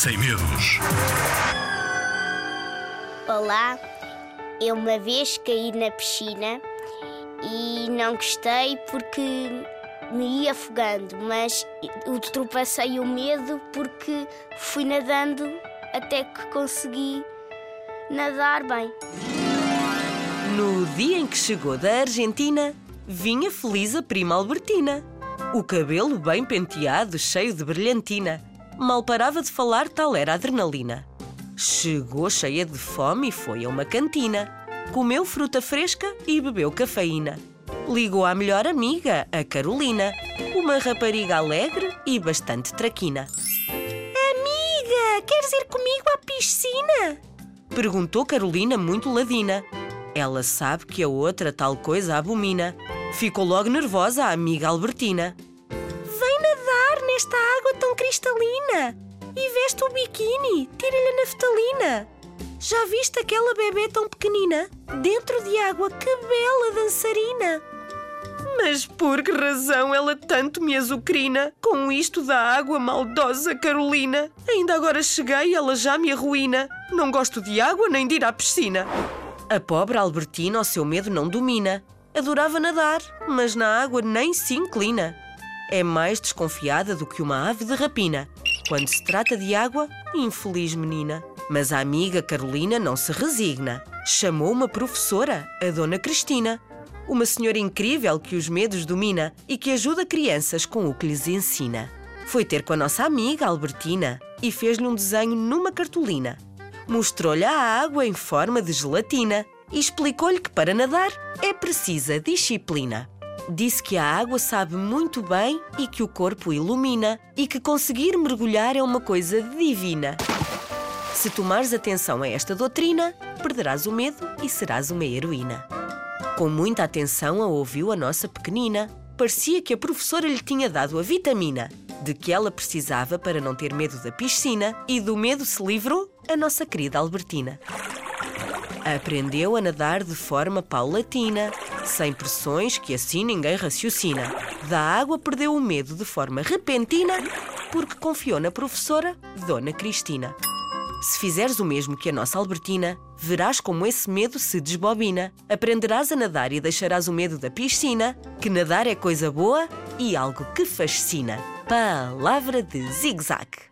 sem medos. Olá, eu uma vez caí na piscina e não gostei porque me ia afogando, mas ultrapassei o medo porque fui nadando até que consegui nadar bem. No dia em que chegou da Argentina, vinha feliz a prima Albertina. O cabelo bem penteado, cheio de brilhantina. Mal parava de falar, tal era a adrenalina. Chegou cheia de fome e foi a uma cantina. Comeu fruta fresca e bebeu cafeína. Ligou à melhor amiga, a Carolina, uma rapariga alegre e bastante traquina. Amiga, queres ir comigo à piscina? Perguntou Carolina, muito ladina. Ela sabe que a outra tal coisa abomina. Ficou logo nervosa a amiga Albertina. Nesta água tão cristalina e veste o biquíni, tira-lhe a naftalina. Já viste aquela bebê tão pequenina? Dentro de água, que bela dançarina! Mas por que razão ela tanto me azucrina? Com isto da água maldosa, Carolina. Ainda agora cheguei e ela já me arruína. Não gosto de água nem de ir à piscina. A pobre Albertina o seu medo não domina. Adorava nadar, mas na água nem se inclina. É mais desconfiada do que uma ave de rapina. Quando se trata de água, infeliz menina. Mas a amiga Carolina não se resigna. Chamou uma professora, a Dona Cristina. Uma senhora incrível que os medos domina e que ajuda crianças com o que lhes ensina. Foi ter com a nossa amiga Albertina e fez-lhe um desenho numa cartolina. Mostrou-lhe a água em forma de gelatina e explicou-lhe que para nadar é precisa disciplina. Disse que a água sabe muito bem e que o corpo ilumina e que conseguir mergulhar é uma coisa divina. Se tomares atenção a esta doutrina, perderás o medo e serás uma heroína. Com muita atenção a ouviu a nossa pequenina. Parecia que a professora lhe tinha dado a vitamina de que ela precisava para não ter medo da piscina e do medo se livrou a nossa querida Albertina. Aprendeu a nadar de forma paulatina, sem pressões que assim ninguém raciocina. Da água perdeu o medo de forma repentina, porque confiou na professora Dona Cristina. Se fizeres o mesmo que a nossa Albertina, verás como esse medo se desbobina. Aprenderás a nadar e deixarás o medo da piscina, que nadar é coisa boa e algo que fascina. Palavra de zig-zag.